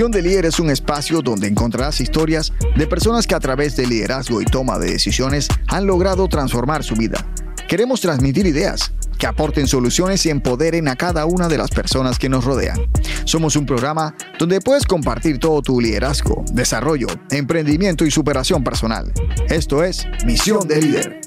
Misión de Líder es un espacio donde encontrarás historias de personas que a través del liderazgo y toma de decisiones han logrado transformar su vida. Queremos transmitir ideas que aporten soluciones y empoderen a cada una de las personas que nos rodean. Somos un programa donde puedes compartir todo tu liderazgo, desarrollo, emprendimiento y superación personal. Esto es Misión de Líder.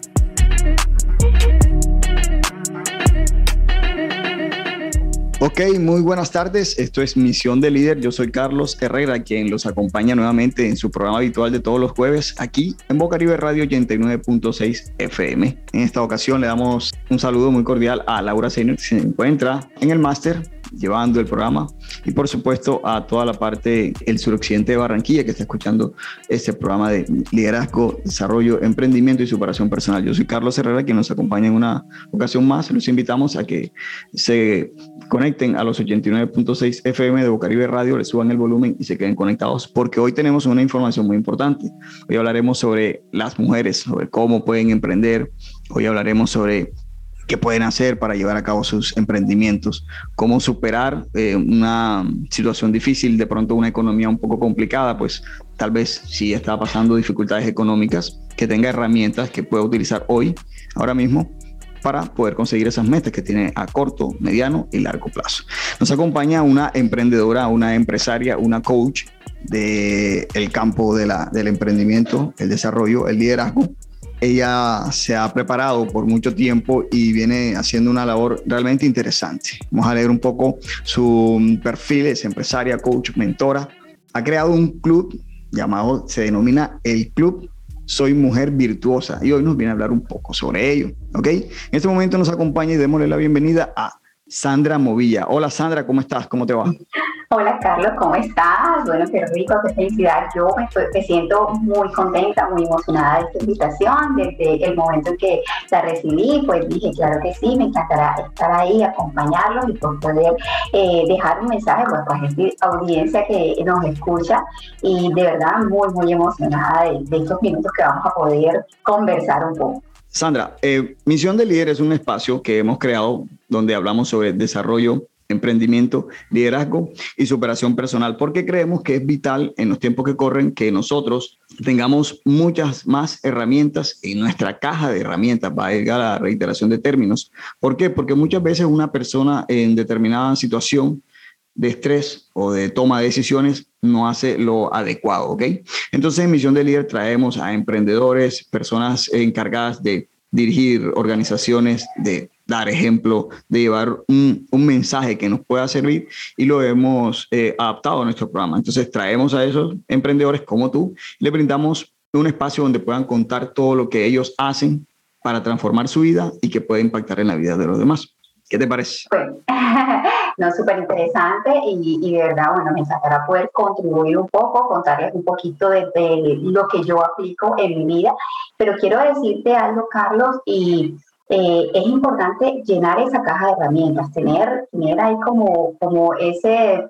Ok, muy buenas tardes. Esto es Misión de Líder. Yo soy Carlos Herrera, quien los acompaña nuevamente en su programa habitual de todos los jueves aquí en Boca River Radio 89.6 FM. En esta ocasión le damos un saludo muy cordial a Laura Senior, que se encuentra en el máster llevando el programa y por supuesto a toda la parte el suroccidente de Barranquilla que está escuchando este programa de liderazgo, desarrollo, emprendimiento y superación personal. Yo soy Carlos Herrera quien nos acompaña en una ocasión más. Los invitamos a que se conecten a los 89.6 FM de Bocaribe Radio, le suban el volumen y se queden conectados porque hoy tenemos una información muy importante. Hoy hablaremos sobre las mujeres, sobre cómo pueden emprender. Hoy hablaremos sobre qué pueden hacer para llevar a cabo sus emprendimientos, cómo superar eh, una situación difícil, de pronto una economía un poco complicada, pues tal vez si está pasando dificultades económicas, que tenga herramientas que pueda utilizar hoy, ahora mismo, para poder conseguir esas metas que tiene a corto, mediano y largo plazo. Nos acompaña una emprendedora, una empresaria, una coach del el campo de la, del emprendimiento, el desarrollo, el liderazgo, ella se ha preparado por mucho tiempo y viene haciendo una labor realmente interesante. Vamos a leer un poco su perfil, es empresaria, coach, mentora. Ha creado un club llamado, se denomina el Club Soy Mujer Virtuosa y hoy nos viene a hablar un poco sobre ello. ¿ok? En este momento nos acompaña y démosle la bienvenida a Sandra Movilla. Hola Sandra, ¿cómo estás? ¿Cómo te va? Hola Carlos, ¿cómo estás? Bueno, qué rico, qué felicidad. Yo me, siento muy contenta, muy emocionada de esta invitación. Desde el momento en que la recibí, pues dije, claro que sí, me encantará estar ahí, acompañarlos y poder eh, dejar un mensaje pues, para esta audiencia que nos escucha. Y de verdad, muy, muy emocionada de, de estos minutos que vamos a poder conversar un poco. Sandra, eh, Misión de Líder es un espacio que hemos creado donde hablamos sobre desarrollo emprendimiento, liderazgo y superación personal, porque creemos que es vital en los tiempos que corren que nosotros tengamos muchas más herramientas en nuestra caja de herramientas, va a llegar a la reiteración de términos. ¿Por qué? Porque muchas veces una persona en determinada situación de estrés o de toma de decisiones no hace lo adecuado, ¿ok? Entonces en Misión de Líder traemos a emprendedores, personas encargadas de dirigir organizaciones, de dar ejemplo, de llevar un, mensaje que nos pueda servir y lo hemos eh, adaptado a nuestro programa. Entonces traemos a esos emprendedores como tú y le brindamos un espacio donde puedan contar todo lo que ellos hacen para transformar su vida y que pueda impactar en la vida de los demás. ¿Qué te parece? No, súper interesante y, y, de verdad, bueno, me encantará poder contribuir un poco, contarles un poquito de, de, lo que yo aplico en mi vida, pero quiero decirte algo, Carlos, y eh, es importante llenar esa caja de herramientas, tener, tener ahí como, como ese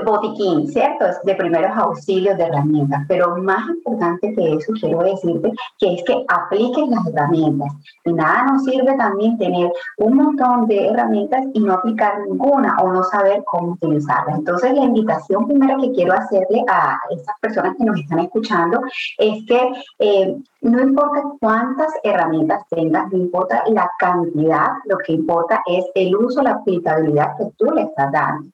botiquín, ¿cierto? Es de primeros auxilios de herramientas, pero más importante que eso quiero decirte que es que apliques las herramientas. Y nada nos sirve también tener un montón de herramientas y no aplicar ninguna o no saber cómo utilizarlas. Entonces la invitación primero que quiero hacerle a estas personas que nos están escuchando es que eh, no importa cuántas herramientas tengas, no importa la cantidad, lo que importa es el uso, la aplicabilidad que tú le estás dando.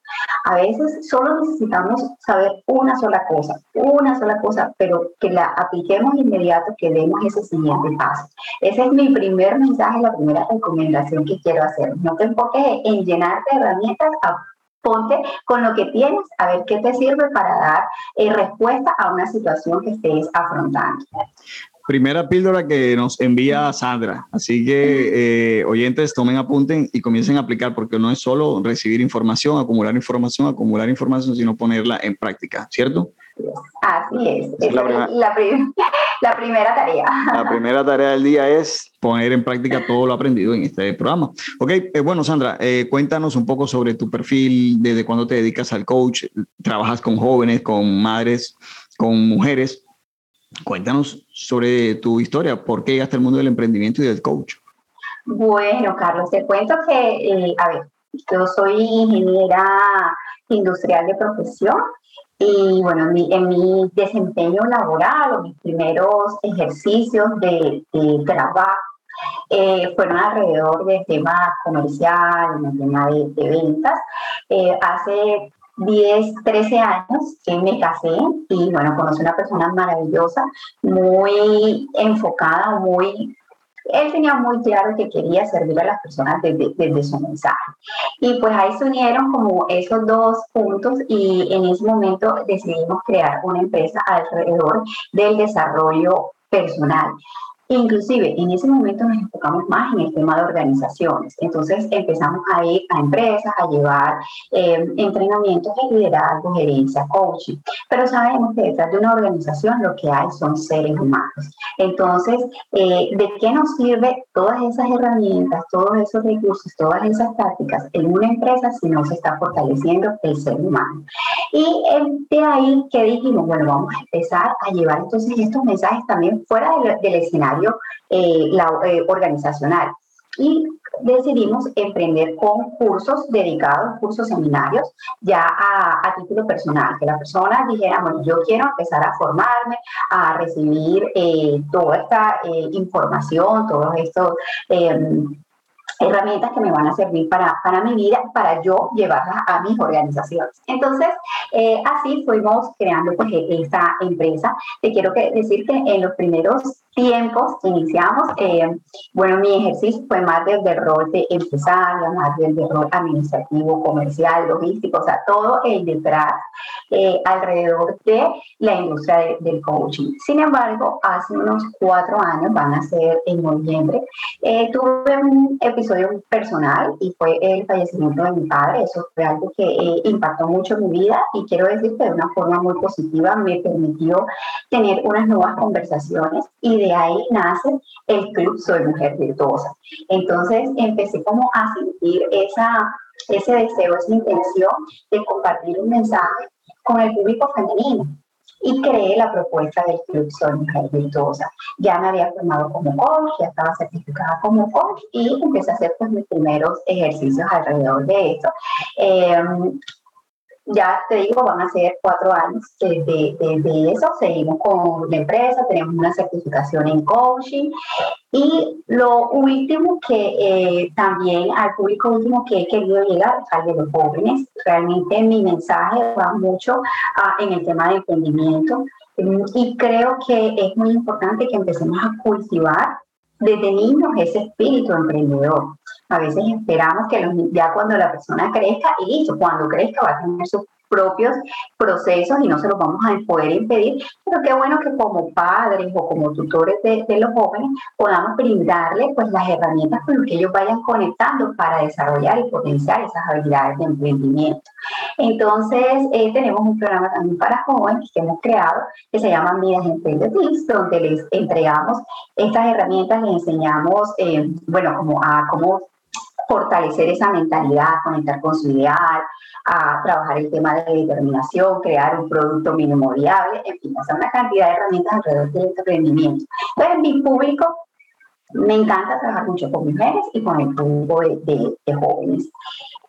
A veces solo necesitamos saber una sola cosa, una sola cosa, pero que la apliquemos inmediato, que demos ese siguiente paso. Ese es mi primer mensaje, la primera recomendación que quiero hacer. No te enfoques en llenarte de herramientas, ponte con lo que tienes a ver qué te sirve para dar eh, respuesta a una situación que estés afrontando primera píldora que nos envía Sandra. Así que eh, oyentes, tomen apunten y comiencen a aplicar porque no es solo recibir información, acumular información, acumular información, sino ponerla en práctica, ¿cierto? Así es. es la, la, primera tarea. La primera tarea del día es poner en práctica todo lo aprendido en este programa. Ok, eh, bueno, Sandra, eh, cuéntanos un poco sobre tu perfil, desde cuándo te dedicas al coach, trabajas con jóvenes, con madres, con mujeres. Cuéntanos sobre tu historia, por qué llegaste al mundo del emprendimiento y del coach. Bueno, Carlos, te cuento que, eh, a ver, yo soy ingeniera industrial de profesión Y bueno, en mi, en desempeño laboral o mis primeros ejercicios de, de trabajo eh, fueron alrededor del tema comercial, el tema de, ventas. Eh, hace 10, 13 años que me casé y bueno, conocí una persona maravillosa, muy enfocada, muy él tenía muy claro que quería servir a las personas desde, desde, su mensaje. Y pues ahí se unieron como esos dos puntos y en ese momento decidimos crear una empresa alrededor del desarrollo personal. Inclusive en ese momento nos enfocamos más en el tema de organizaciones. Entonces empezamos a ir a empresas a llevar eh, entrenamientos de liderazgo, gerencia, coaching. Pero sabemos que detrás de una organización lo que hay son seres humanos. Entonces, eh, ¿de qué nos sirve todas esas herramientas, todos esos recursos, todas esas tácticas en una empresa si no se está fortaleciendo el ser humano? Y de ahí que dijimos, bueno, vamos a empezar a llevar entonces estos mensajes también fuera del escenario eh, la, eh, organizacional. Y decidimos emprender con cursos dedicados, cursos seminarios, ya a, título personal, que la persona dijera, bueno, yo quiero empezar a formarme, a recibir eh, toda esta información, todos estos herramientas que me van a servir para, para mi vida, para yo llevarlas a mis organizaciones. Entonces, así fuimos creando pues esta empresa. Te quiero que decir que en los primeros tiempos iniciamos, eh, bueno, mi ejercicio fue más desde el rol de empresaria, más desde el rol administrativo, comercial, logístico, o sea, todo el detrás, eh, alrededor de la industria del coaching. Sin embargo, hace unos cuatro años, van a ser en noviembre, eh, tuve un episodio personal y fue el fallecimiento de mi padre. Eso fue algo que impactó mucho mi vida y quiero decir que de una forma muy positiva me permitió tener unas nuevas conversaciones y de ahí nace el club Soy Mujer Virtuosa. Entonces empecé como a sentir esa, ese deseo, esa intención de compartir un mensaje con el público femenino y creé la propuesta del Club Soy Virtuosa. Ya me había formado como coach, ya estaba certificada como coach y empecé a hacer pues, mis primeros ejercicios alrededor de esto. Eh, ya te digo, van a ser cuatro años desde, desde, eso. Seguimos con la empresa, tenemos una certificación en coaching. Y lo último que eh, también al público último que he querido llegar al de los jóvenes, realmente mi mensaje va mucho ah, en el tema de emprendimiento. Y creo que es muy importante que empecemos a cultivar desde niños ese espíritu emprendedor. A veces esperamos que ya cuando la persona crezca, y listo, cuando crezca va a tener su propios procesos y no se los vamos a poder impedir, pero qué bueno que como padres o como tutores de, los jóvenes podamos brindarles pues las herramientas con las que ellos vayan conectando para desarrollar y potenciar esas habilidades de emprendimiento. Entonces, eh, tenemos un programa también para jóvenes que hemos creado que se llama Midas Emprendedores, donde les entregamos estas herramientas, les enseñamos, eh, bueno, como a cómo fortalecer esa mentalidad, conectar con su ideal, a trabajar el tema de determinación, crear un producto mínimo viable, en fin, hacer una cantidad de herramientas alrededor del emprendimiento. Entonces, mi público me encanta trabajar mucho con mujeres y con el público de, de, jóvenes.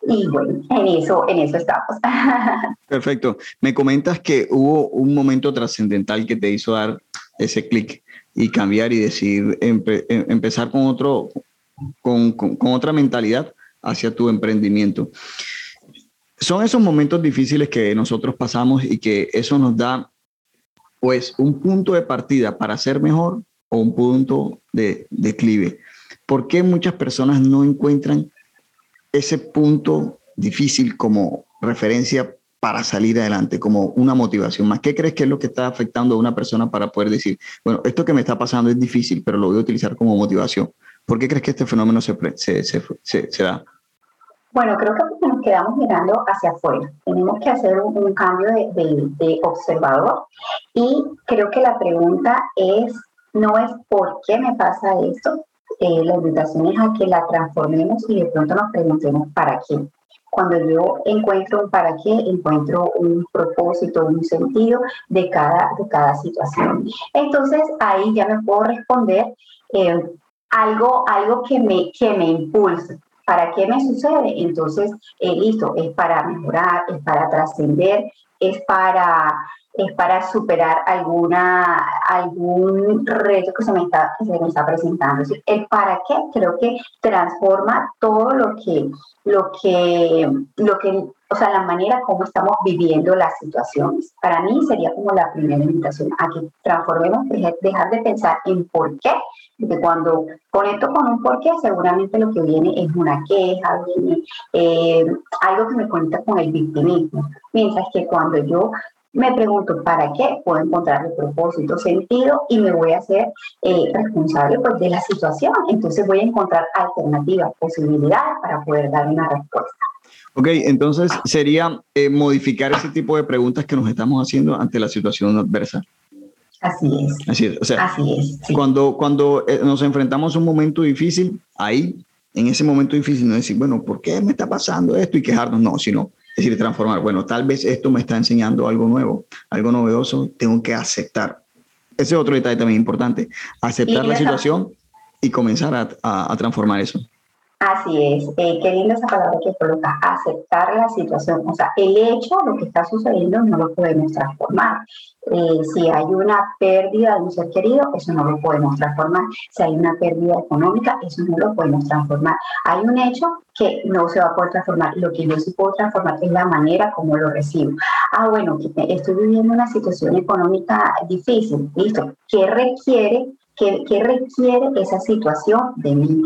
Y bueno, en eso, en eso estamos. Perfecto. Me comentas que hubo un momento trascendental que te hizo dar ese clic y cambiar y decir, em, empezar con, otro, con, otra mentalidad hacia tu emprendimiento son esos momentos difíciles que nosotros pasamos y que eso nos da pues un punto de partida para ser mejor o un punto de declive. ¿Por qué muchas personas no encuentran ese punto difícil como referencia para salir adelante, como una motivación más? ¿Qué crees que es lo que está afectando a una persona para poder decir, bueno, esto que me está pasando es difícil, pero lo voy a utilizar como motivación? ¿Por qué crees que este fenómeno se, se, se, se da? Bueno, creo que nos quedamos mirando hacia afuera. Tenemos que hacer un, cambio de, observador y creo que la pregunta es, no es por qué me pasa esto, eh, la invitación es a que la transformemos y de pronto nos preguntemos para qué. Cuando yo encuentro un para qué, encuentro un propósito, un sentido de cada, de cada situación. Entonces ahí ya me puedo responder eh, algo, algo que me, que me impulse. ¿Para qué me sucede? Entonces, eh, listo, es para mejorar, es para trascender, es para es para superar alguna, algún reto que se me está, que se me está presentando. El para qué creo que transforma todo lo que, lo que, lo que, o sea, la manera como estamos viviendo las situaciones. Para mí sería como la primera invitación a que transformemos, dejar de pensar en por qué, porque cuando conecto con un por qué, seguramente lo que viene es una queja, viene eh, algo que me conecta con el victimismo. Mientras que cuando yo me pregunto para qué puedo encontrar el propósito, sentido y me voy a hacer eh, responsable pues, de la situación. Entonces voy a encontrar alternativas, posibilidades para poder dar una respuesta. Ok, entonces sería eh, modificar ese tipo de preguntas que nos estamos haciendo ante la situación adversa. Así es. Así es. O sea, Así es, cuando, cuando eh, nos enfrentamos a un momento difícil, ahí, en ese momento difícil, no decir, bueno, ¿por qué me está pasando esto? Y quejarnos, no, sino es decir, transformar. Bueno, tal vez esto me está enseñando algo nuevo, algo novedoso, tengo que aceptar. Ese es otro detalle también importante, aceptar la situación y comenzar a, a transformar eso. Así es, eh, qué linda esa palabra que coloca, aceptar la situación. O sea, el hecho, lo que está sucediendo, no lo podemos transformar. Eh, si hay una pérdida de un ser querido, eso no lo podemos transformar. Si hay una pérdida económica, eso no lo podemos transformar. Hay un hecho que no se va a poder transformar. Lo que yo sí puedo transformar es la manera como lo recibo. Ah, bueno, estoy viviendo una situación económica difícil. Listo. ¿Qué requiere ¿Qué, requiere esa situación de mí?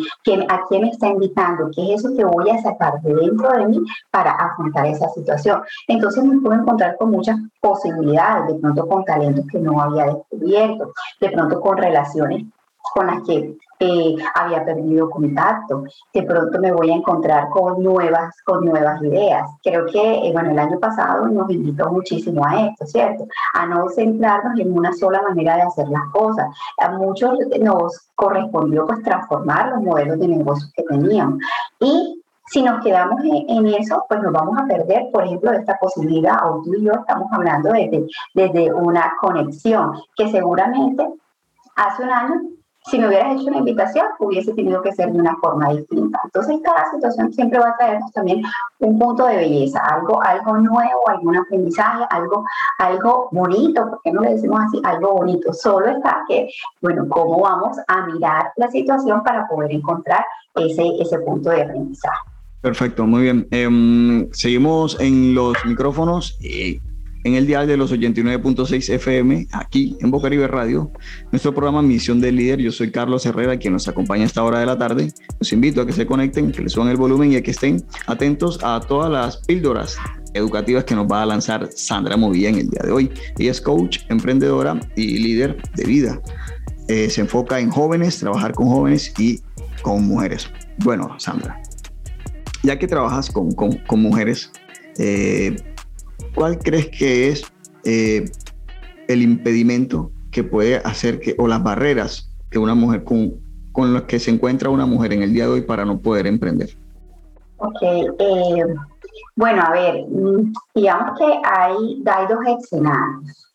¿A quién me está invitando? ¿Qué es eso que voy a sacar de dentro de mí para afrontar esa situación? Entonces me puedo encontrar con muchas posibilidades, de pronto con talentos que no había descubierto, de pronto con relaciones con las que eh, había perdido contacto. De pronto me voy a encontrar con nuevas, con nuevas ideas. Creo que, eh, bueno, el año pasado nos invitó muchísimo a esto, ¿cierto? A no centrarnos en una sola manera de hacer las cosas. A muchos nos correspondió pues transformar los modelos de negocios que teníamos. Y si nos quedamos en, eso, pues nos vamos a perder, por ejemplo, esta posibilidad, o tú y yo estamos hablando desde, desde una conexión que seguramente hace un año si me hubieras hecho una invitación, hubiese tenido que ser de una forma distinta. Entonces, cada situación siempre va a traernos también un punto de belleza, algo, algo nuevo, algún aprendizaje, algo, algo bonito, porque no le decimos así, algo bonito. Solo está que, bueno, cómo vamos a mirar la situación para poder encontrar ese, ese punto de aprendizaje. Perfecto, muy bien. Em, seguimos en los micrófonos. y en el dial de los 89.6 FM, aquí en Bocaribe Radio, nuestro programa Misión del Líder. Yo soy Carlos Herrera, quien nos acompaña a esta hora de la tarde. Los invito a que se conecten, que le suban el volumen y a que estén atentos a todas las píldoras educativas que nos va a lanzar Sandra Movilla en el día de hoy. Ella es coach, emprendedora y líder de vida. Eh, se enfoca en jóvenes, trabajar con jóvenes y con mujeres. Bueno, Sandra, ya que trabajas con, con, con mujeres, eh, ¿cuál crees que es eh, el impedimento que puede hacer que, o las barreras que una mujer con, con las que se encuentra una mujer en el día de hoy para no poder emprender? Ok, eh, bueno, a ver, mm, digamos que hay, hay dos escenarios.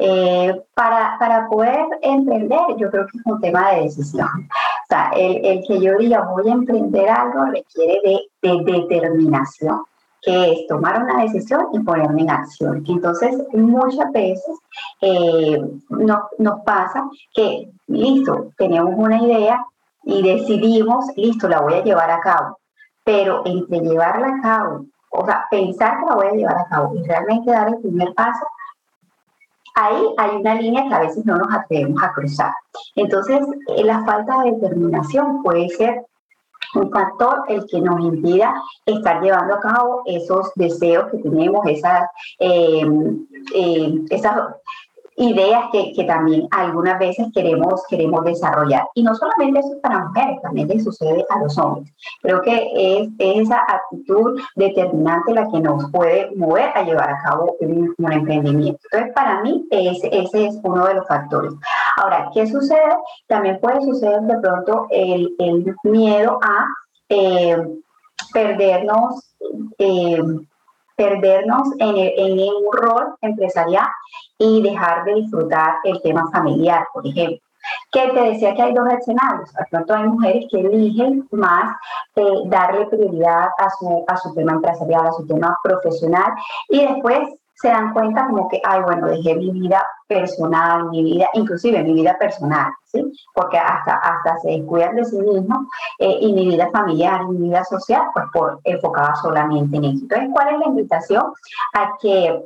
Eh, para, para, poder emprender, yo creo que es un tema de decisión. O sea, el, el que yo diga voy a emprender algo requiere de, de determinación que es tomar una decisión y ponerme en acción. Entonces, muchas veces eh, nos, pasa que, listo, tenemos una idea y decidimos, listo, la voy a llevar a cabo, pero entre llevarla a cabo, o sea, pensar que la voy a llevar a cabo y realmente dar el primer paso, ahí hay una línea que a veces no nos atrevemos a cruzar. Entonces, eh, la falta de determinación puede ser un factor el que nos impida estar llevando a cabo esos deseos que tenemos, esas, eh, eh, esas ideas que, que, también algunas veces queremos, queremos desarrollar. Y no solamente eso es para mujeres, también le sucede a los hombres. Creo que es, esa actitud determinante la que nos puede mover a llevar a cabo un, emprendimiento. Entonces, para mí, ese, ese es uno de los factores. Ahora, ¿qué sucede? También puede suceder de pronto el, el miedo a eh, perdernos. Eh, perdernos en, en, un rol empresarial y dejar de disfrutar el tema familiar, por ejemplo. Que te decía que hay dos escenarios. De pronto hay mujeres que eligen más eh, darle prioridad a su, a su tema empresarial, a su tema profesional, y después se dan cuenta como que, ay, bueno, dejé mi vida personal, mi vida, inclusive mi vida personal, ¿sí? Porque hasta, hasta se descuidan de sí mismos eh, y mi vida familiar, mi vida social, pues por enfocada solamente en eso. Entonces, ¿cuál es la invitación? A que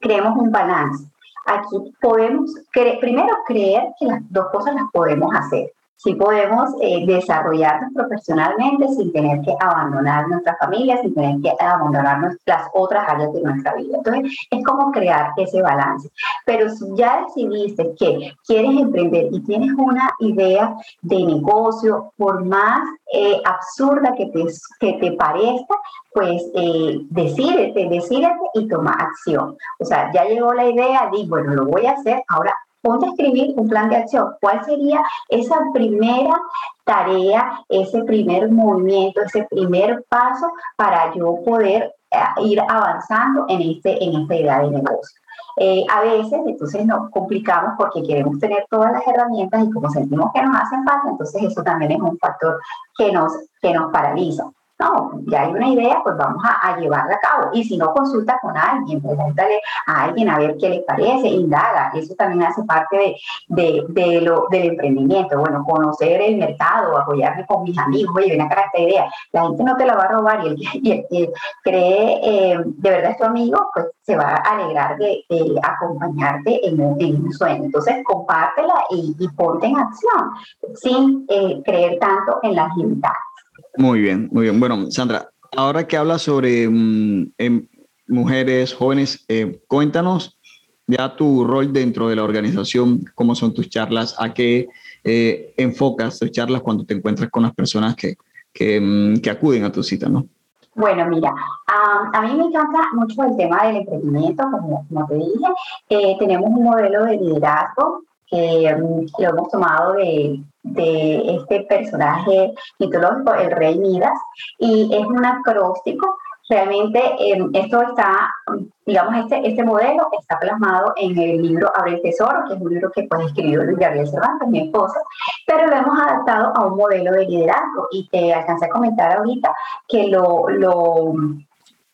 creemos un balance. Aquí podemos, primero, creer que las dos cosas las podemos hacer si podemos eh, desarrollarnos profesionalmente sin tener que abandonar nuestra familia, sin tener que abandonar las otras áreas de nuestra vida. Entonces, es como crear ese balance. Pero si ya decidiste que quieres emprender y tienes una idea de negocio, por más eh, absurda que te, que te parezca, pues eh, decídete, decídete y toma acción. O sea, ya llegó la idea, di, bueno, lo voy a hacer, ahora ponte a escribir un plan de acción. ¿Cuál sería esa primera tarea, ese primer movimiento, ese primer paso para yo poder eh, ir avanzando en, este, en esta idea de negocio? Eh, a veces, entonces nos complicamos porque queremos tener todas las herramientas y como sentimos que nos hacen falta, entonces eso también es un factor que nos, que nos paraliza. No, ya hay una idea, pues vamos a, llevarla a cabo. Y si no, consulta con alguien, pregúntale a alguien a ver qué le parece, indaga. Eso también hace parte de, lo, del emprendimiento. Bueno, conocer el mercado, apoyarme con mis amigos. Oye, ven acá esta idea. La gente no te la va a robar y el que, cree eh, de verdad es tu amigo, pues se va a alegrar de, acompañarte en un, sueño. Entonces, compártela y, ponte en acción sin eh, creer tanto en las limitaciones. Muy bien, muy bien. Bueno, Sandra, ahora que hablas sobre mm, em, mujeres jóvenes, eh, cuéntanos ya tu rol dentro de la organización, cómo son tus charlas, a qué eh, enfocas tus charlas cuando te encuentras con las personas que, que, mm, acuden a tu cita, ¿no? Bueno, mira, a mí me encanta mucho el tema del emprendimiento, como, como te dije. Eh, tenemos un modelo de liderazgo que mm, lo hemos tomado de, de este personaje mitológico, el rey Midas, y es un acróstico. Realmente em, esto está, digamos, este, este modelo está plasmado en el libro Abre el Tesoro, que es un libro que pues, escribió Luis Gabriel Cervantes, mi esposa, pero lo hemos adaptado a un modelo de liderazgo y te alcancé a comentar ahorita que lo... lo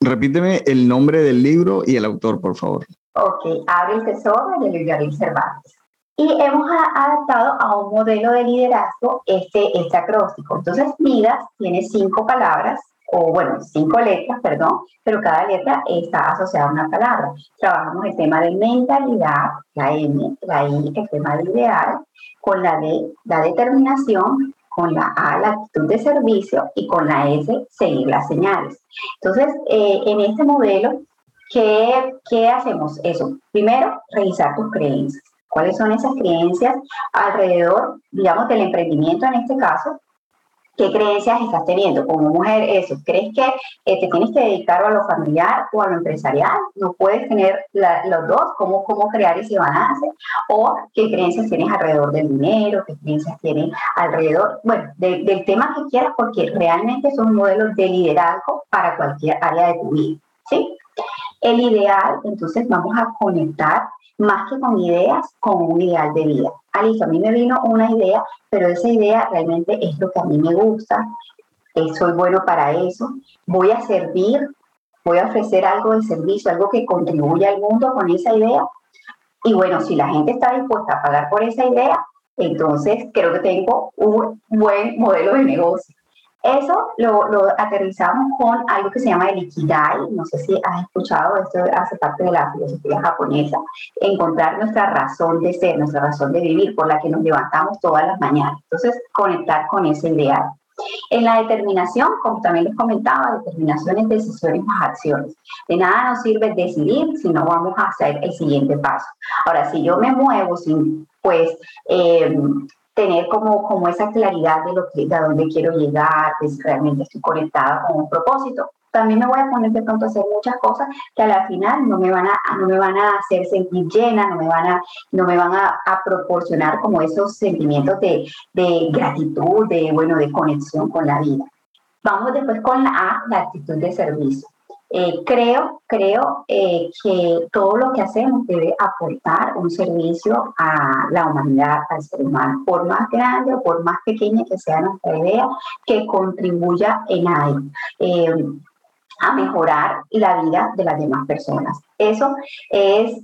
Repíteme el nombre del libro y el autor, por favor. Ok, Abre el Tesoro de Luis Gabriel Cervantes. Y hemos adaptado a un modelo de liderazgo este, este acróstico. Entonces, Midas tiene cinco palabras, o bueno, cinco letras, perdón, pero cada letra está asociada a una palabra. Trabajamos el tema de mentalidad, la M, la I, el tema de ideal, con la D, la determinación, con la A, la actitud de servicio, y con la S, seguir las señales. Entonces, eh, en este modelo, ¿qué, ¿qué hacemos? Eso, primero, revisar tus creencias cuáles son esas creencias alrededor, digamos, del emprendimiento en este caso, ¿Qué creencias estás teniendo como mujer? Eso, ¿crees que eh, te tienes que dedicar a lo familiar o a lo empresarial? No puedes tener los dos, ¿Cómo, ¿cómo crear ese balance? ¿O qué creencias tienes alrededor del dinero? ¿Qué creencias tienes alrededor, bueno, del tema que quieras? Porque realmente son modelos de liderazgo para cualquier área de tu vida, ¿sí? El ideal, entonces vamos a conectar más que con ideas, con un ideal de vida. Alicia, a mí me vino una idea, pero esa idea realmente es lo que a mí me gusta, eh, soy bueno para eso, voy a servir, voy a ofrecer algo de servicio, algo que contribuya al mundo con esa idea. Y bueno, si la gente está dispuesta a pagar por esa idea, entonces creo que tengo un buen modelo de negocio. Eso lo, aterrizamos con algo que se llama el Ikigai. No sé si has escuchado, esto hace parte de la filosofía japonesa. Encontrar nuestra razón de ser, nuestra razón de vivir, por la que nos levantamos todas las mañanas. Entonces, conectar con ese ideal. En la determinación, como también les comentaba, determinación es decisiones más acciones. De nada nos sirve decidir si no vamos a hacer el siguiente paso. Ahora, si yo me muevo sin, pues, eh, tener como, como esa claridad de, lo que, de a dónde quiero llegar, de si realmente estoy conectada con un propósito. También me voy a poner de pronto a hacer muchas cosas que a la final no me van a, no me van a hacer sentir llena, no me van a, no me van a, proporcionar como esos sentimientos de, de gratitud, de, bueno, de conexión con la vida. Vamos después con la actitud de servicio. Eh, creo creo eh, que todo lo que hacemos debe aportar un servicio a la humanidad, al ser humano, por más grande o por más pequeña que sea nuestra idea, que contribuya en algo. Eh, a mejorar la vida de las demás personas. Eso es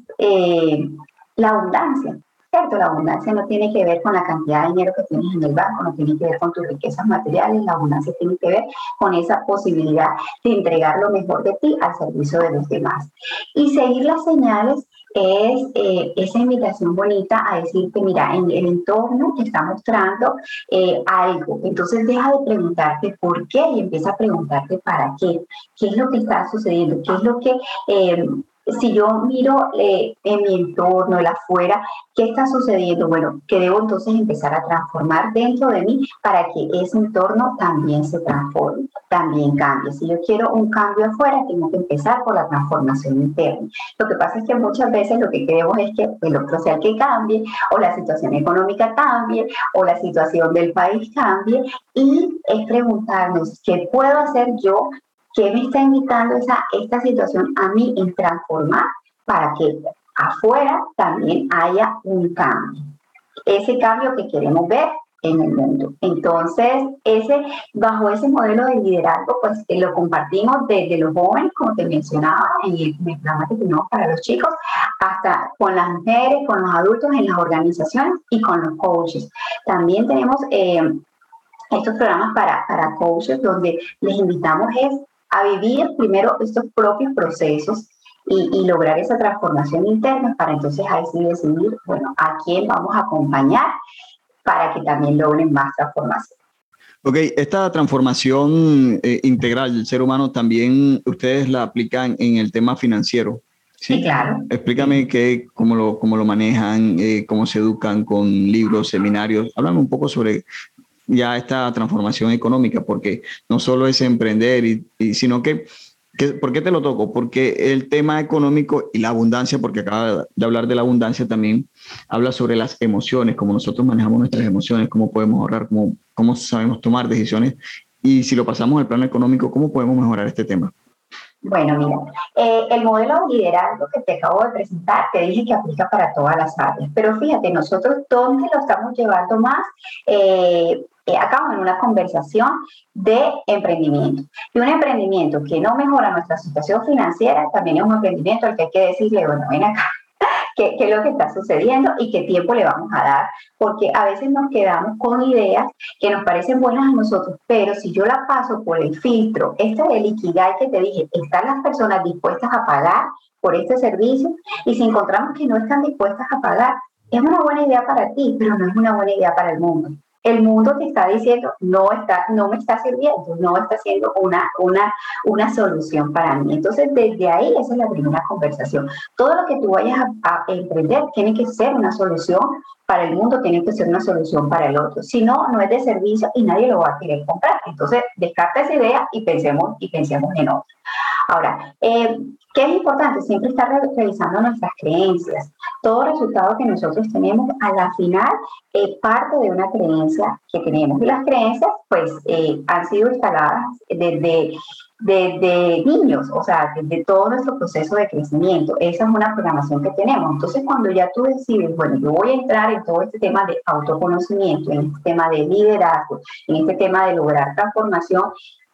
la abundancia. ¿Cierto? La abundancia no tiene que ver con la cantidad de dinero que tienes en el banco, no tiene que ver con tus riquezas materiales, la abundancia tiene que ver con esa posibilidad de entregar lo mejor de ti al servicio de los demás. Y seguir las señales es eh, esa invitación bonita a decirte, mira, en el entorno te está mostrando eh, algo. Entonces deja de preguntarte por qué y empieza a preguntarte para qué. ¿Qué es lo que está sucediendo? ¿Qué es lo que... Eh, si yo miro eh, en mi entorno, el afuera, ¿qué está sucediendo? Bueno, que debo entonces empezar a transformar dentro de mí para que ese entorno también se transforme, también cambie. Si yo quiero un cambio afuera, tengo que empezar por la transformación interna. Lo que pasa es que muchas veces lo que queremos es que el otro sea que cambie, o la situación económica cambie, o la situación del país cambie, y es preguntarnos, ¿qué puedo hacer yo ¿Qué me está invitando esa, esta situación a mí en transformar para que afuera también haya un cambio? Ese cambio que queremos ver en el mundo. Entonces, ese, bajo ese modelo de liderazgo, pues lo compartimos desde los jóvenes, como te mencionaba, en el, programa que tenemos para los chicos, hasta con las mujeres, con los adultos en las organizaciones y con los coaches. También tenemos eh, estos programas para, para coaches donde les invitamos es a vivir primero estos propios procesos y, lograr esa transformación interna para entonces ahí sí decidir, bueno, a quién vamos a acompañar para que también logren más transformación. Ok, esta transformación eh, integral del ser humano también ustedes la aplican en el tema financiero. Sí, claro. Explícame qué, cómo, lo, cómo lo manejan, eh, cómo se educan con libros, seminarios. Háblame un poco sobre ya esta transformación económica, porque no solo es emprender, y, sino que, ¿por qué te lo toco? Porque el tema económico y la abundancia, porque acaba de hablar de la abundancia también, habla sobre las emociones, cómo nosotros manejamos nuestras emociones, cómo podemos ahorrar, cómo, cómo sabemos tomar decisiones, y si lo pasamos al plano económico, ¿cómo podemos mejorar este tema? Bueno, mira, eh, el modelo de liderazgo que te acabo de presentar, te dije que aplica para todas las áreas, pero fíjate, nosotros dónde lo estamos llevando más, eh, eh, en una conversación de emprendimiento. Y un emprendimiento que no mejora nuestra situación financiera también es un emprendimiento al que hay que decirle, bueno, ven acá, qué, es lo que está sucediendo y qué tiempo le vamos a dar, porque a veces nos quedamos con ideas que nos parecen buenas a nosotros, pero si yo la paso por el filtro, esta de liquidar que te dije, ¿están las personas dispuestas a pagar por este servicio? Y si encontramos que no están dispuestas a pagar, es una buena idea para ti, pero no es una buena idea para el mundo el mundo te está diciendo, no, está, no me está sirviendo, no está siendo una, una, una solución para mí. Entonces, desde ahí, esa es la primera conversación. Todo lo que tú vayas a, emprender tiene que ser una solución para el mundo, tiene que ser una solución para el otro. Si no, no es de servicio y nadie lo va a querer comprar. Entonces, descarta esa idea y pensemos, y pensemos en otro. Ahora, eh, ¿qué es importante? Siempre estar revisando nuestras creencias. Todo resultado que nosotros tenemos a la final es parte de una creencia que tenemos. Y las creencias, pues, eh, han sido instaladas desde, desde niños, o sea, desde todo nuestro proceso de crecimiento. Esa es una programación que tenemos. Entonces, cuando ya tú decides, bueno, yo voy a entrar en todo este tema de autoconocimiento, en este tema de liderazgo, en este tema de lograr transformación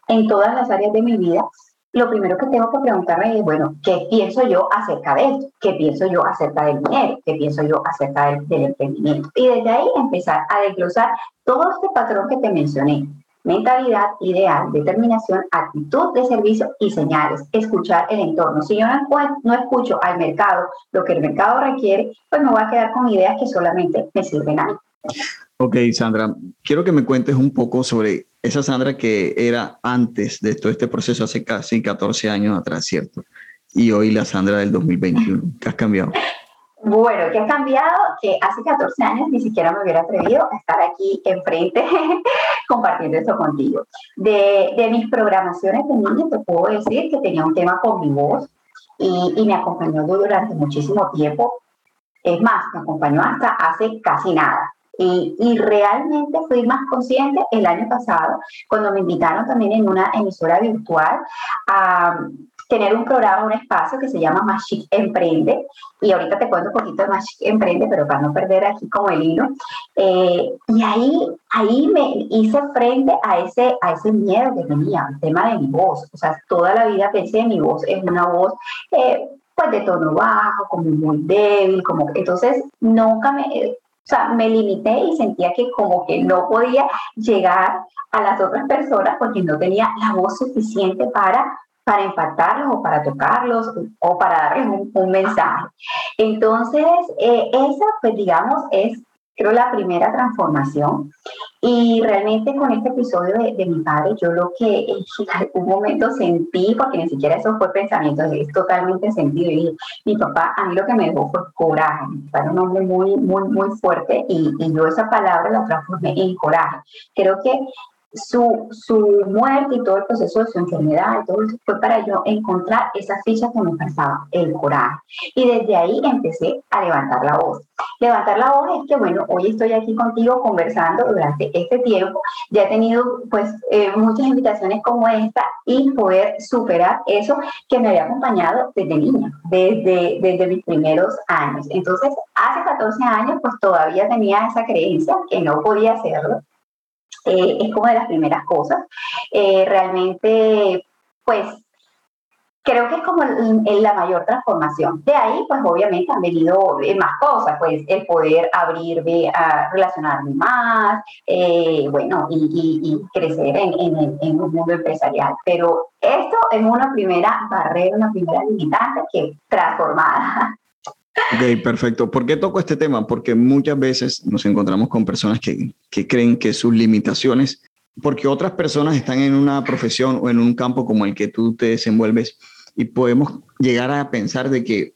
en todas las áreas de mi vida, lo primero que tengo que preguntarme es, bueno, ¿qué pienso yo acerca de esto? ¿Qué pienso yo acerca del dinero? ¿Qué pienso yo acerca del, emprendimiento? Y desde ahí empezar a desglosar todo este patrón que te mencioné. Mentalidad, ideal, determinación, actitud de servicio y señales. Escuchar el entorno. Si yo no, escucho al mercado lo que el mercado requiere, pues me voy a quedar con ideas que solamente me sirven a mí. Ok, Sandra, quiero que me cuentes un poco sobre esa Sandra que era antes de todo este proceso, hace casi 14 años atrás, ¿cierto? Y hoy la Sandra del 2021. ¿Qué has cambiado? Bueno, ¿qué ha cambiado? Que hace 14 años ni siquiera me hubiera atrevido a estar aquí enfrente compartiendo esto contigo. De, de mis programaciones de niño te puedo decir que tenía un tema con mi voz y, y me acompañó durante muchísimo tiempo. Es más, me acompañó hasta hace casi nada. Y, realmente fui más consciente el año pasado, cuando me invitaron también en una emisora virtual a, tener un programa, un espacio que se llama Machic Emprende. Y ahorita te cuento un poquito de Machic Emprende, pero para no perder aquí como el hilo. Eh, y ahí, ahí me hice frente a ese, a ese miedo que tenía, el tema de mi voz. O sea, toda la vida pensé en mi voz, es una voz... Eh, pues de tono bajo, como muy débil, como entonces nunca me, o sea, me limité y sentía que como que no podía llegar a las otras personas porque no tenía la voz suficiente para para impactarlos o para tocarlos o para darles un, mensaje. Entonces, eh, esa, pues digamos, es creo la primera transformación. Y realmente con este episodio de, mi padre, yo lo que en algún momento sentí, porque ni siquiera eso fue pensamiento, es totalmente sentido. Y mi papá, a mí lo que me dejó fue coraje. Mi papá era un hombre muy, muy, muy fuerte y, y yo esa palabra la transformé en coraje. Creo que su, su muerte y todo el proceso de su enfermedad, todo eso fue para yo encontrar esa ficha que me faltaba, el coraje. Y desde ahí empecé a levantar la voz. Levantar la voz es que, bueno, hoy estoy aquí contigo conversando durante este tiempo. Ya he tenido, pues, eh, muchas invitaciones como esta y poder superar eso que me había acompañado desde niña, desde, desde mis primeros años. Entonces, hace 14 años, pues todavía tenía esa creencia que no podía hacerlo eh, es como de las primeras cosas. Eh, realmente, pues, creo que es como la mayor transformación. De ahí, pues, obviamente han venido eh, más cosas, pues, el poder abrirme a relacionarme más, bueno, y, crecer en, en, en, un mundo empresarial. Pero esto es una primera barrera, una primera limitante que transformada. Ok, perfecto. ¿Por qué toco este tema? Porque muchas veces nos encontramos con personas que, que creen que sus limitaciones, porque otras personas están en una profesión o en un campo como el que tú te desenvuelves y podemos llegar a pensar de que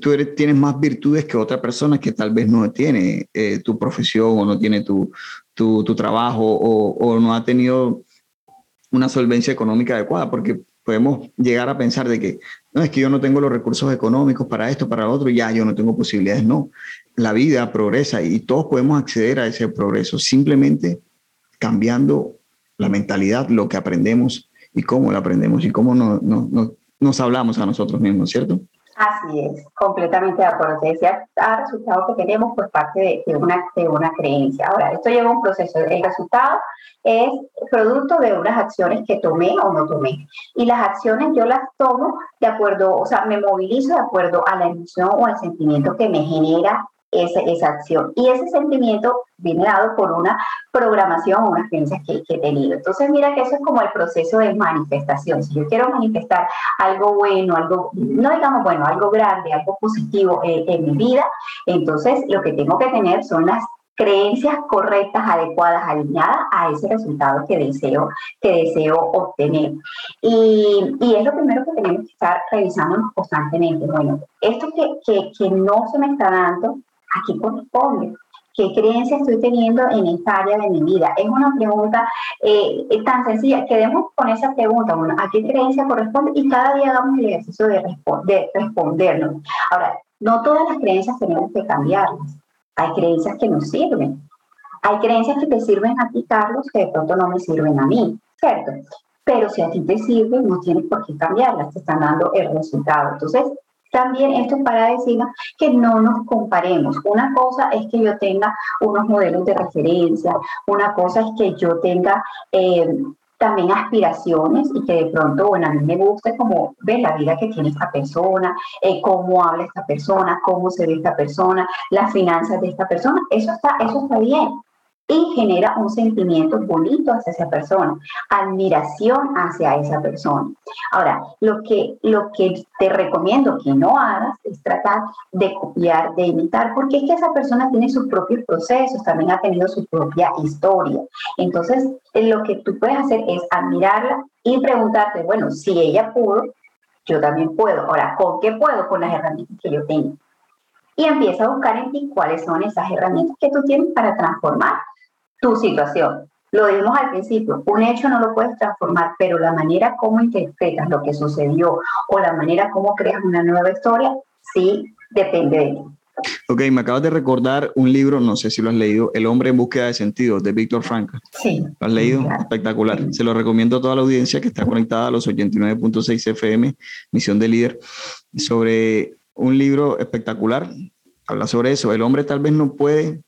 tú eres, tienes más virtudes que otra persona que tal vez no tiene eh, tu profesión o no tiene tu, tu, trabajo o, o no ha tenido una solvencia económica adecuada, porque podemos llegar a pensar de que no es que yo no tengo los recursos económicos para esto, para lo otro, ya yo no tengo posibilidades. No, la vida progresa y todos podemos acceder a ese progreso simplemente cambiando la mentalidad, lo que aprendemos y cómo lo aprendemos y cómo no, no, nos hablamos a nosotros mismos, ¿cierto? Así es, completamente de acuerdo. Te decía, el resultado que tenemos pues parte de, una, de una creencia. Ahora, esto lleva un proceso. El resultado es producto de unas acciones que tomé o no tomé. Y las acciones yo las tomo de acuerdo, o sea, me movilizo de acuerdo a la emoción o al sentimiento que me genera esa, esa acción. Y ese sentimiento viene dado por una programación o unas creencias que, he tenido. Entonces, mira que eso es como el proceso de manifestación. Si yo quiero manifestar algo bueno, algo, no digamos bueno, algo grande, algo positivo en mi vida, entonces lo que tengo que tener son las creencias correctas, adecuadas, alineadas a ese resultado que deseo, que deseo obtener. Y, y es lo primero que tenemos que estar revisando constantemente. Bueno, esto que, que, que no se me está dando, aquí corresponde. ¿Qué creencia estoy teniendo en esta área de mi vida? Es una pregunta eh, tan sencilla. Quedemos con esa pregunta. Bueno, ¿a qué creencia corresponde? Y cada día hagamos el ejercicio de, de respondernos. Ahora, no todas las creencias tenemos que cambiarlas. Hay creencias que nos sirven. Hay creencias que te sirven a ti, Carlos, que de pronto no me sirven a mí, ¿cierto? Pero si a ti te sirven, no tienes por qué cambiarlas, te están dando el resultado. Entonces, también esto es para decirnos que no nos comparemos. Una cosa es que yo tenga unos modelos de referencia, una cosa es que yo tenga eh, también aspiraciones y que de pronto, bueno, a mí me gusta como ver la vida que tiene esta persona, eh, cómo habla esta persona, cómo se ve esta persona, las finanzas de esta persona. Eso está, eso está bien y genera un sentimiento bonito hacia esa persona, admiración hacia esa persona. Ahora, lo que, lo que te recomiendo que no hagas es tratar de copiar, de imitar, porque es que esa persona tiene sus propios procesos, también ha tenido su propia historia. Entonces, lo que tú puedes hacer es admirarla y preguntarte, bueno, si ella pudo, yo también puedo. Ahora, ¿con qué puedo? Con las herramientas que yo tengo. Y empieza a buscar en ti cuáles son esas herramientas que tú tienes para transformar tu situación. Lo dijimos al principio, un hecho no lo puedes transformar, pero la manera como interpretas lo que sucedió o la manera como creas una nueva historia, sí depende de ti. Ok, me acabas de recordar un libro, no sé si lo has leído, El hombre en búsqueda de sentido, de Víctor Frank. Sí. ¿Lo has leído? Espectacular. Se lo recomiendo a toda la audiencia que está conectada a los 89.6 FM, Misión de Líder, sobre un libro espectacular. Habla sobre eso. El hombre tal vez no puede,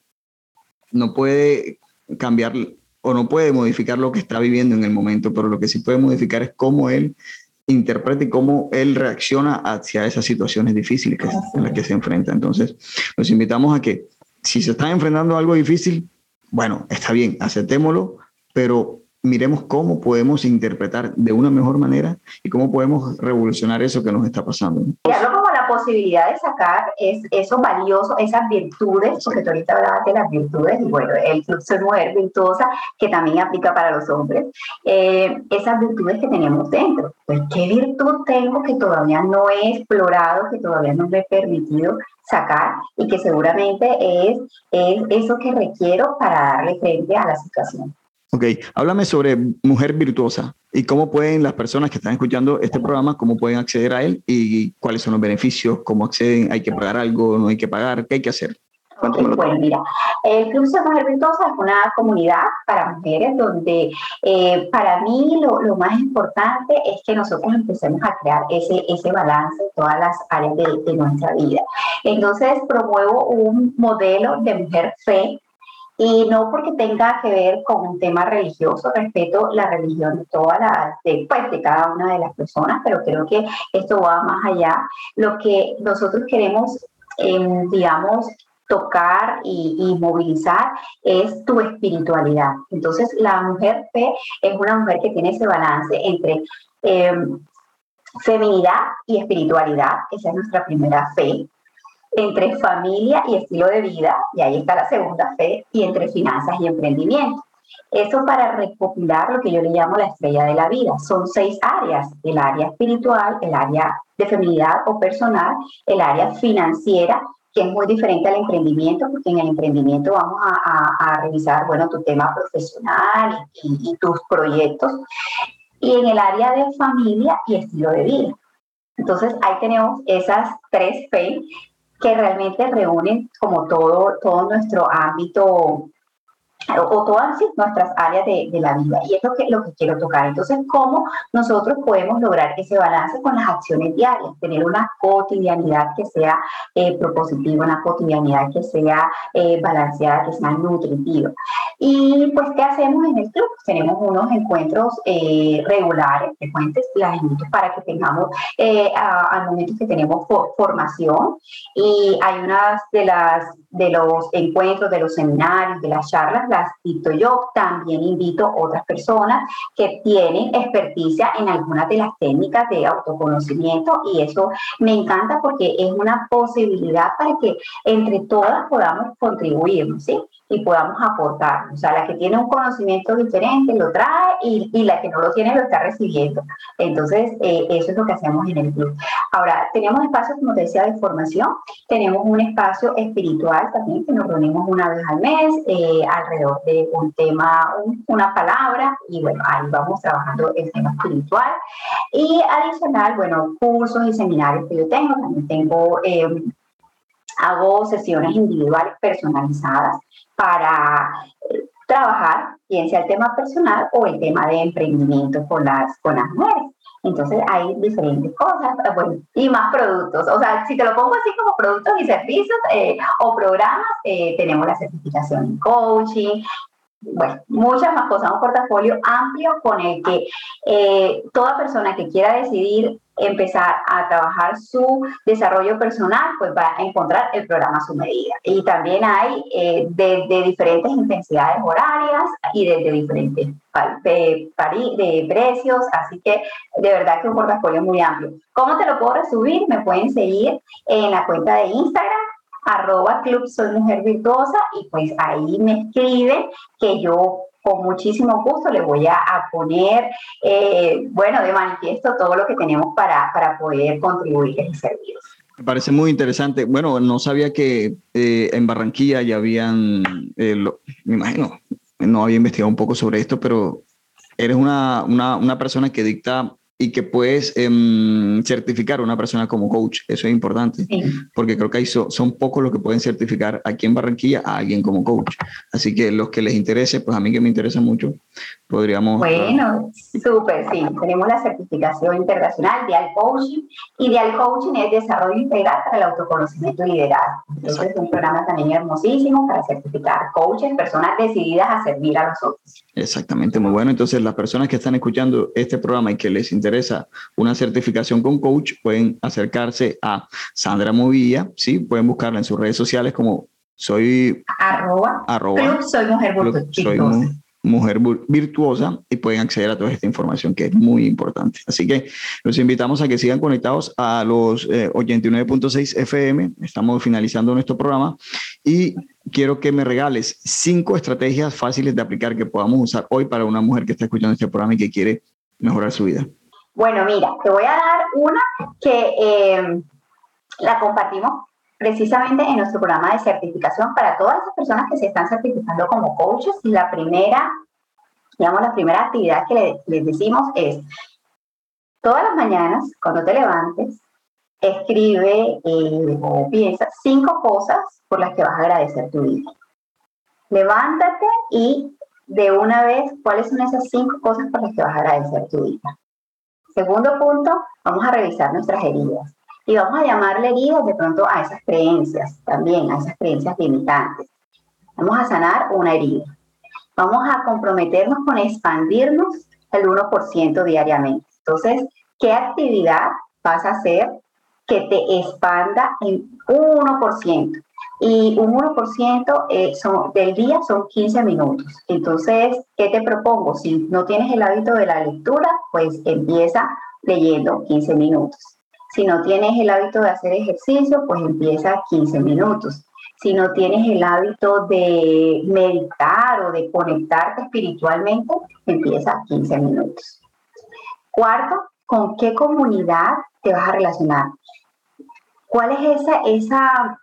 no puede cambiar o no puede modificar lo que está viviendo en el momento, pero lo que sí puede modificar es cómo él interprete cómo él reacciona hacia esas situaciones difíciles que, en las que se enfrenta. Entonces, los invitamos a que si se está enfrentando a algo difícil, bueno, está bien, aceptémoslo, pero miremos cómo podemos interpretar de una mejor manera y cómo podemos revolucionar eso que nos está pasando posibilidad de sacar es, eso valioso, esas virtudes, porque tú ahorita hablabas de las virtudes, y bueno, el Club Soy Mujer Virtuosa, que también aplica para los hombres, eh, esas virtudes que tenemos dentro. Pues, ¿qué virtud tengo que todavía no he explorado, que todavía no me he permitido sacar y que seguramente es, es eso que requiero para darle frente a la situación? Ok, háblame sobre Mujer Virtuosa y cómo pueden las personas que están escuchando este programa, cómo pueden acceder a él y cuáles son los beneficios, cómo acceden, hay que pagar algo, no hay que pagar, qué hay que hacer. bueno, mira, el Club de Mujer Virtuosa es una comunidad para mujeres donde eh, para mí lo, lo, más importante es que nosotros empecemos a crear ese, ese balance en todas las áreas de, de nuestra vida. Entonces promuevo un modelo de mujer fe y no porque tenga que ver con un tema religioso, respeto la religión de todas las, de, pues, de cada una de las personas, pero creo que esto va más allá. Lo que nosotros queremos, em, digamos, tocar y, movilizar es tu espiritualidad. Entonces, la mujer fe es una mujer que tiene ese balance entre em, feminidad y espiritualidad, esa es nuestra primera fe, entre familia y estilo de vida, y ahí está la segunda fe, y entre finanzas y emprendimiento. Eso para recopilar lo que yo le llamo la estrella de la vida. Son seis áreas, el área espiritual, el área de feminidad o personal, el área financiera, que es muy diferente al emprendimiento, porque en el emprendimiento vamos a, revisar, bueno, tu tema profesional y, y tus proyectos, y en el área de familia y estilo de vida. Entonces ahí tenemos esas tres P que realmente reúnen como todo, todo nuestro ámbito o todas nuestras áreas de, de, la vida. Y es lo que, lo que quiero tocar. Entonces, ¿cómo nosotros podemos lograr ese balance con las acciones diarias? Tener una cotidianidad que sea eh, propositiva, una cotidianidad que sea eh, balanceada, que sea nutritiva. Y pues, ¿qué hacemos en el club? Tenemos unos encuentros eh, regulares, frecuentes, las invito para que tengamos, eh, al momento que tenemos formación, y hay unas de las de los encuentros, de los seminarios, de las charlas, las dicto yo. También invito a otras personas que tienen experticia en algunas de las técnicas de autoconocimiento y eso me encanta porque es una posibilidad para que entre todas podamos contribuir, ¿sí? Y podamos aportar. O sea, la que tiene un conocimiento diferente lo trae y, y la que no lo tiene lo está recibiendo. Entonces, eh, eso es lo que hacemos en el club. Ahora, tenemos espacios, como te decía, de formación. Tenemos un espacio espiritual también, que nos reunimos una vez al mes eh, alrededor de un tema, una palabra, y bueno, ahí vamos trabajando el tema espiritual. Y adicional, bueno, cursos y seminarios que yo tengo. También tengo... Eh, hago sesiones individuales personalizadas para eh, trabajar, bien sea el tema personal o el tema de emprendimiento con las, con las mujeres. Entonces hay diferentes cosas eh, bueno, y más productos. O sea, si te lo pongo así como productos y servicios eh, o programas, tenemos la certificación en coaching, bueno, muchas más cosas, un portafolio amplio con el que toda persona que quiera decidir empezar a trabajar su desarrollo personal, pues va a encontrar el programa a su medida. Y también hay eh, de, diferentes intensidades horarias y de, diferentes de, precios, así que de verdad que un portafolio muy amplio. ¿Cómo te lo puedo resumir? Me pueden seguir en la cuenta de Instagram arroba club virtuosa y pues ahí me escriben que yo con muchísimo gusto le voy a, poner, eh, bueno, de manifiesto todo lo que tenemos para, para poder contribuir y servir. Me parece muy interesante. Bueno, no sabía que eh, en Barranquilla ya habían, eh, me imagino, no había investigado un poco sobre esto, pero eres una, una, una persona que dicta y que puedes em, certificar a una persona como coach. Eso es importante, porque creo que hay son pocos los que pueden certificar aquí en Barranquilla a alguien como coach. Así que los que les interese, pues a mí que me interesa mucho, podríamos... Bueno, súper, sí. Tenemos la certificación internacional de Al Coaching y de Al Coaching es desarrollo integral para el autoconocimiento y liderazgo. Eso es un programa también hermosísimo para certificar coaches, personas decididas a servir a los otros. Exactamente, muy bueno. Entonces, las personas que están escuchando este programa y que les interesa una certificación con coach, pueden acercarse a Sandra Movilla, ¿sí? Pueden buscarla en sus redes sociales como soy arroba, soy mujer virtuosa. mujer virtuosa y pueden acceder a toda esta información que es muy importante. Así que los invitamos a que sigan conectados a los 89.6 eh, FM. Estamos finalizando nuestro programa y quiero que me regales cinco estrategias fáciles de aplicar que podamos usar hoy para una mujer que está escuchando este programa y que quiere mejorar su vida. Bueno, mira, te voy a dar una que eh, la compartimos precisamente en nuestro programa de certificación para todas las personas que se están certificando como coaches. La primera, digamos, la primera actividad que les decimos es, todas las mañanas, cuando te levantes, escribe eh, o piensa cinco cosas por las que vas a agradecer tu vida. Levántate y de una vez, ¿cuáles son esas cinco cosas por las que vas a agradecer tu vida? Segundo punto, vamos a revisar nuestras heridas. Y vamos a llamarle heridas de pronto a esas creencias también, a esas creencias limitantes. Vamos a sanar una herida. Vamos a comprometernos con expandirnos el 1% diariamente. Entonces, ¿qué actividad vas a hacer que te expanda en 1%? Y un 1% eh, son, del día son 15 minutos. Entonces, ¿qué te propongo? Si no tienes el hábito de la lectura, pues empieza leyendo 15 minutos. Si no tienes el hábito de hacer ejercicio, pues empieza 15 minutos. Si no tienes el hábito de meditar o de conectarte espiritualmente, empieza 15 minutos. Cuarto, ¿con qué comunidad te vas a relacionar? ¿Cuál es esa, esa,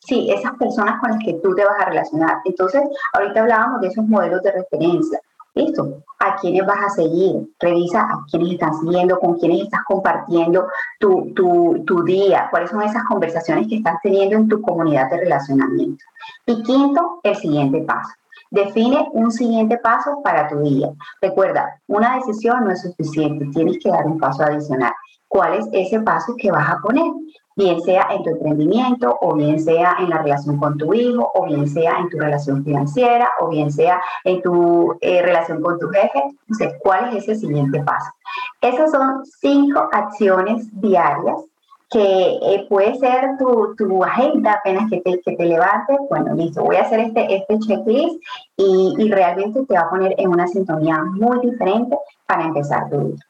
sí, esas personas con las que tú te vas a relacionar? Entonces, ahorita hablábamos de esos modelos de referencia. Listo, ¿a quiénes vas a seguir? Revisa a quiénes estás siguiendo, con quiénes estás compartiendo tu, tu, tu día, cuáles son esas conversaciones que estás teniendo en tu comunidad de relacionamiento. Y quinto, el siguiente paso. Define un siguiente paso para tu día. Recuerda, una decisión no es suficiente, tienes que dar un paso adicional. ¿Cuál es ese paso que vas a poner? Bien sea en tu emprendimiento, o bien sea en la relación con tu hijo, o bien sea en tu relación financiera, o bien sea en tu eh, relación con tu jefe. Entonces, ¿cuál es ese siguiente paso? Esas son cinco acciones diarias que eh, puede ser tu, tu, agenda apenas que te, que te levantes, bueno, listo, voy a hacer este, este checklist y, y realmente te va a poner en una sintonía muy diferente para empezar tu día.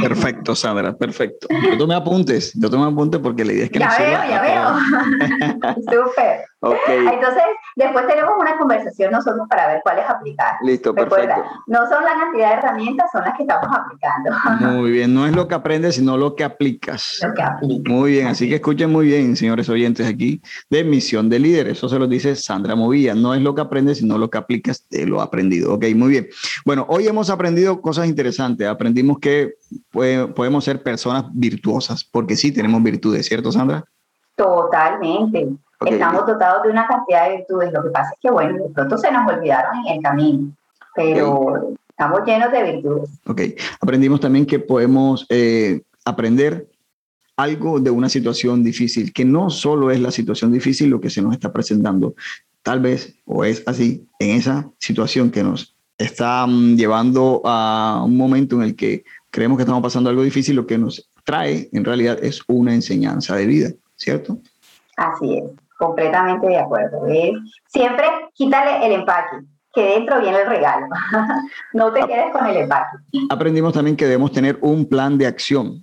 Perfecto, Sandra, perfecto. Yo tomé apuntes, yo tomé apuntes porque la idea es que ya veo, ya veo. Súper. Okay. Entonces, después tenemos una conversación nosotros para ver cuáles aplicar. Listo, perfecto. No son la cantidad de herramientas, son las que estamos aplicando. Muy bien, no es lo que aprendes, sino lo que aplicas. Lo que aplicas. Muy bien, así que escuchen muy bien, señores oyentes, aquí de Misión de Líder. Eso se lo dice Sandra Movilla. No es lo que aprendes, sino lo que aplicas de lo aprendido. Ok, muy bien. Bueno, hoy hemos aprendido cosas interesantes. Aprendimos que podemos ser personas virtuosas, porque sí tenemos virtudes, ¿cierto, Sandra? Totalmente. Estamos dotados de una cantidad de virtudes. Lo que pasa es que, bueno, de pronto se nos olvidaron en el camino, pero estamos llenos de virtudes. Ok. Aprendimos también que podemos eh, aprender algo de una situación difícil, que no solo es la situación difícil lo que se nos está presentando, tal vez, o es así, en esa situación que nos está mm, llevando a un momento en el que creemos que estamos pasando algo difícil, lo que nos trae en realidad es una enseñanza de vida, ¿cierto? Así es, completamente de acuerdo. Siempre quítale el empaque, que dentro viene el regalo. no te quedes con el empaque. Aprendimos también que debemos tener un plan de acción.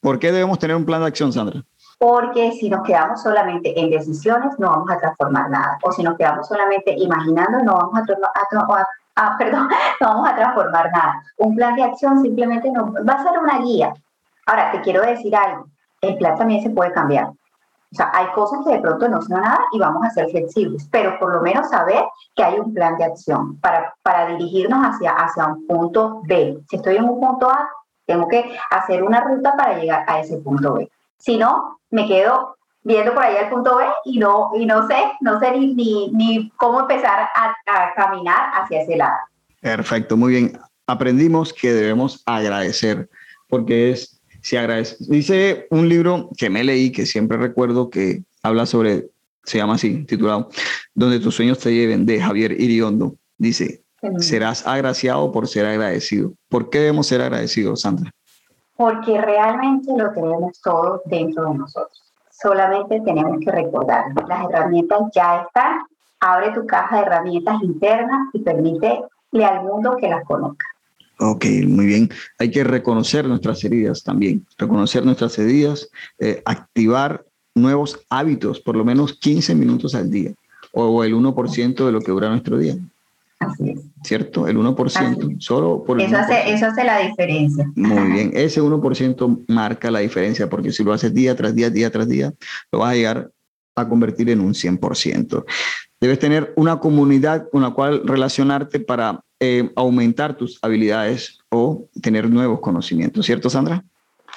¿Por qué debemos tener un plan de acción, Sandra? Porque si nos quedamos solamente en decisiones, no vamos a transformar nada. O si nos quedamos solamente imaginando, no vamos a, a, ah, perdón, no vamos a transformar nada. Un plan de acción simplemente no, va a ser una guía. Ahora, te quiero decir algo, el plan también se puede cambiar. O sea, hay cosas que de pronto no son nada y vamos a ser flexibles, pero por lo menos saber que hay un plan de acción para, para dirigirnos hacia, hacia un punto B. Si estoy en un punto A, tengo que hacer una ruta para llegar a ese punto B. Si no, me quedo viendo por ahí el punto B y no, y no sé, no sé ni, ni, ni cómo empezar a, a caminar hacia ese lado. Perfecto, muy bien. Aprendimos que debemos agradecer, porque es, agradece. Dice un libro que me leí, que siempre recuerdo que habla sobre, se llama así, titulado, Donde tus sueños te lleven, de Javier Iriondo. Dice, serás agraciado por ser agradecido. ¿Por qué debemos ser agradecidos, Sandra? Porque realmente lo tenemos todo dentro de nosotros. Solamente tenemos que recordar, las herramientas ya están. Abre tu caja de herramientas internas y permítele al mundo que las conozca. Ok, muy bien. Hay que reconocer nuestras heridas también, reconocer nuestras heridas, eh, activar nuevos hábitos, por lo menos 15 minutos al día, o, el 1% de lo que dura nuestro día. Así es. ¿Cierto? El 1%, solo por eso, Hace, eso hace la diferencia. Muy bien, ese 1% marca la diferencia, porque si lo haces día tras día, día tras día, lo vas a llegar a convertir en un 100%. Debes tener una comunidad con la cual relacionarte para eh, aumentar tus habilidades o tener nuevos conocimientos, ¿cierto, Sandra?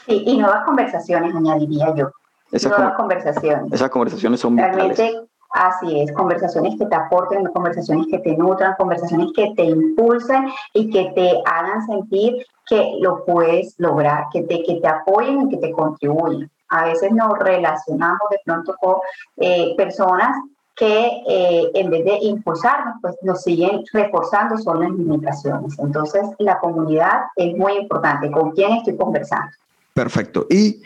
Sí, y nuevas conversaciones, añadiría yo. Esas nuevas conversaciones. Esas conversaciones son Realmente, así es, conversaciones que te aporten, conversaciones que te nutran, conversaciones que te impulsen y que te hagan sentir que lo puedes lograr, que te, que te apoyen y que te contribuyen. A veces nos relacionamos de pronto con eh, personas que eh, en vez de impulsarnos, pues nos siguen reforzando son las limitaciones. Entonces, la comunidad es muy importante. ¿Con quién estoy conversando? Perfecto. Y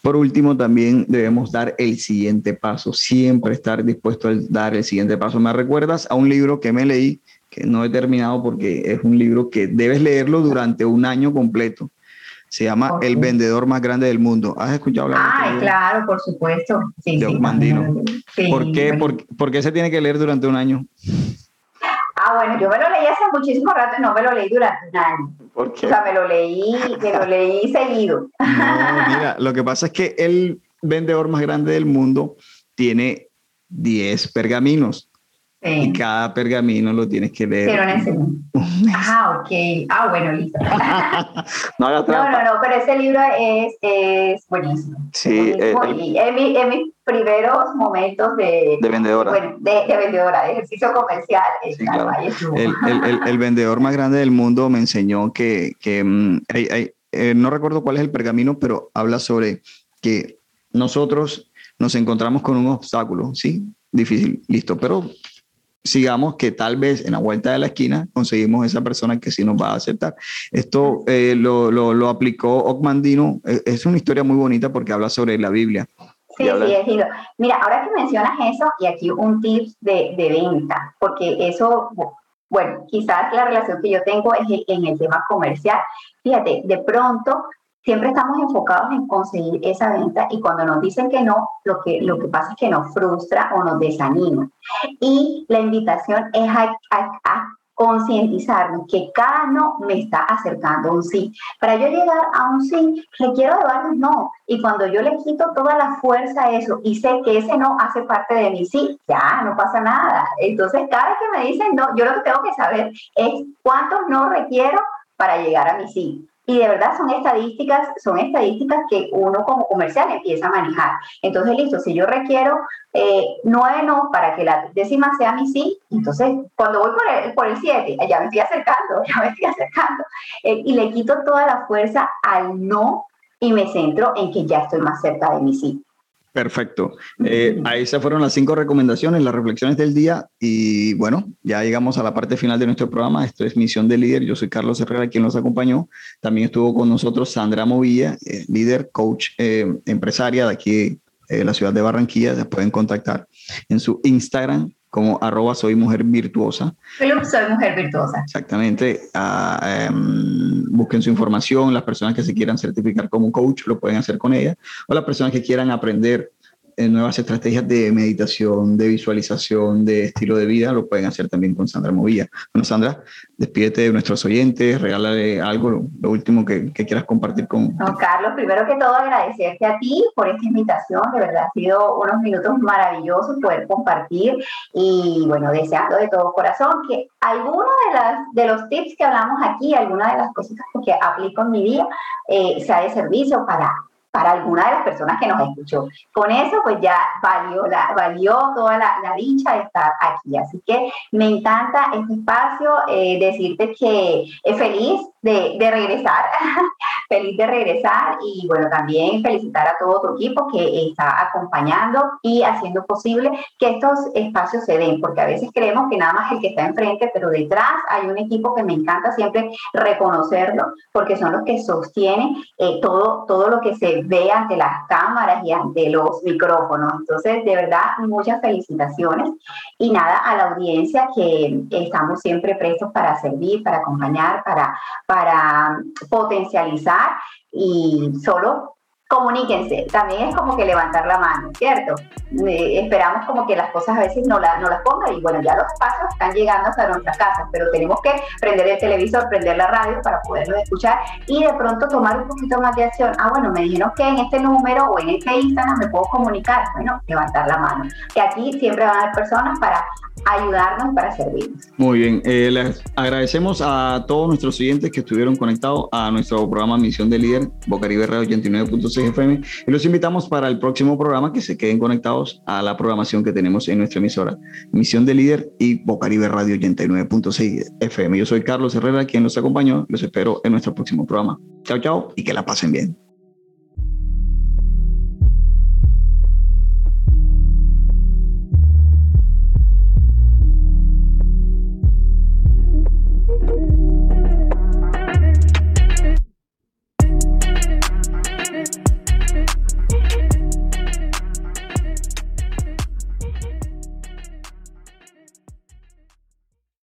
por último, también debemos dar el siguiente paso, siempre estar dispuesto a dar el siguiente paso. ¿Me recuerdas a un libro que me leí, que no he terminado porque es un libro que debes leerlo durante un año completo? Se llama El vendedor más grande del mundo. ¿Has escuchado hablar de Ay, claro, por supuesto. Sí, de sí, ¿Por, qué, por, qué se tiene que leer durante un año? Ah, bueno, yo me lo leí hace muchísimo rato y no me lo leí durante un año. ¿Por qué? O sea, me lo leí, me lo leí seguido. No, mira, lo que pasa es que el vendedor más grande del mundo tiene 10 pergaminos. Y cada pergamino lo tienes que leer. Pero en ese... Ah, ok. Ah, bueno, listo. no, no, no, no, pero ese libro es, es buenísimo. Sí. Eh, en, mis primeros momentos de... De vendedora. Bueno, de, de vendedora, de ejercicio comercial. Sí, claro. el, el, el, vendedor más grande del mundo me enseñó que, que mm, hay, hay, eh, no recuerdo cuál es el pergamino, pero habla sobre que nosotros nos encontramos con un obstáculo, ¿sí? Difícil, listo, pero sigamos que tal vez en la vuelta de la esquina conseguimos esa persona que sí nos va a aceptar. Esto eh, lo, lo, lo, aplicó Ocmandino, eh, es una historia muy bonita porque habla sobre la Biblia. Sí, sí, es lindo. Mira, ahora que mencionas eso, y aquí un tip de, de venta, porque eso, bueno, quizás la relación que yo tengo es en el tema comercial. Fíjate, de pronto siempre estamos enfocados en conseguir esa venta y cuando nos dicen que no, lo que, lo que pasa es que nos frustra o nos desanima. Y la invitación es a, a, concientizarnos que cada no me está acercando a un sí. Para yo llegar a un sí, requiero de varios no. Y cuando yo le quito toda la fuerza a eso y sé que ese no hace parte de mi sí, ya no pasa nada. Entonces, cada vez que me dicen no, yo lo que tengo que saber es cuántos no requiero para llegar a mi sí. Y de verdad son estadísticas, son estadísticas que uno como comercial empieza a manejar. Entonces, listo, si yo requiero eh, nueve no para que la décima sea mi sí, entonces cuando voy por el, por el siete, ya me estoy acercando, ya me estoy acercando. Eh, y le quito toda la fuerza al no y me centro en que ya estoy más cerca de mi sí. Perfecto. Eh, ahí esas fueron las cinco recomendaciones, las reflexiones del día. Y bueno, ya llegamos a la parte final de nuestro programa. Esto es Misión de Líder. Yo soy Carlos Herrera, quien nos acompañó. También estuvo con nosotros Sandra Movilla, eh, líder, coach, eh, empresaria de aquí de la ciudad de Barranquilla. Se pueden contactar en su Instagram como arroba soy mujer virtuosa. Soy mujer virtuosa. Exactamente. Uh, um, busquen su información. Las personas que se quieran certificar como coach lo pueden hacer con ella. O las personas que quieran aprender eh, nuevas estrategias de meditación, de visualización, de estilo de vida, lo pueden hacer también con Sandra Movilla. Bueno, Sandra, despídete de nuestros oyentes, regálale algo, lo, último que, quieras compartir con... No, Carlos, primero que todo agradecerte a ti por esta invitación, de verdad ha sido unos minutos maravillosos poder compartir y bueno, deseando de todo corazón que alguno de, los tips que hablamos aquí, alguna de las cositas que aplico en mi día, eh, sea de servicio para para alguna de las personas que nos escuchó. Con eso, pues ya valió, la, valió toda la, dicha de estar aquí. Así que me encanta este espacio, eh, decirte que es feliz de, de regresar, feliz de regresar y bueno, también felicitar a todo tu equipo que está acompañando y haciendo posible que estos espacios se den, porque a veces creemos que nada más el que está enfrente, pero detrás hay un equipo que me encanta siempre reconocerlo, porque son los que sostienen eh, todo, todo lo que se ve ante las cámaras y ante los micrófonos. Entonces, de verdad, muchas felicitaciones y nada a la audiencia que estamos siempre prestos para servir, para acompañar, para para potencializar y solo comuníquense, también es como que levantar la mano, ¿cierto? Eh, esperamos como que las cosas a veces no, no las pongan y bueno, ya los pasos están llegando hasta nuestras casas, pero tenemos que prender el televisor, prender la radio para poderlo escuchar y de pronto tomar un poquito más de acción. Ah, bueno, me dijeron que en este número o en este Instagram me puedo comunicar. Bueno, levantar la mano. Que aquí siempre van a haber personas para ayudarnos para servirnos. Muy bien, eh, les agradecemos a todos nuestros oyentes que estuvieron conectados a nuestro programa Misión de Líder, Bocaribe Radio 89.6 Y los invitamos para el próximo programa que se queden conectados a la programación que tenemos en nuestra emisora, Misión de Líder y Bocaribe Radio 89.6 FM. Yo soy Carlos Herrera, quien los acompañó, los espero en nuestro próximo programa. Chao, chao y que la pasen bien.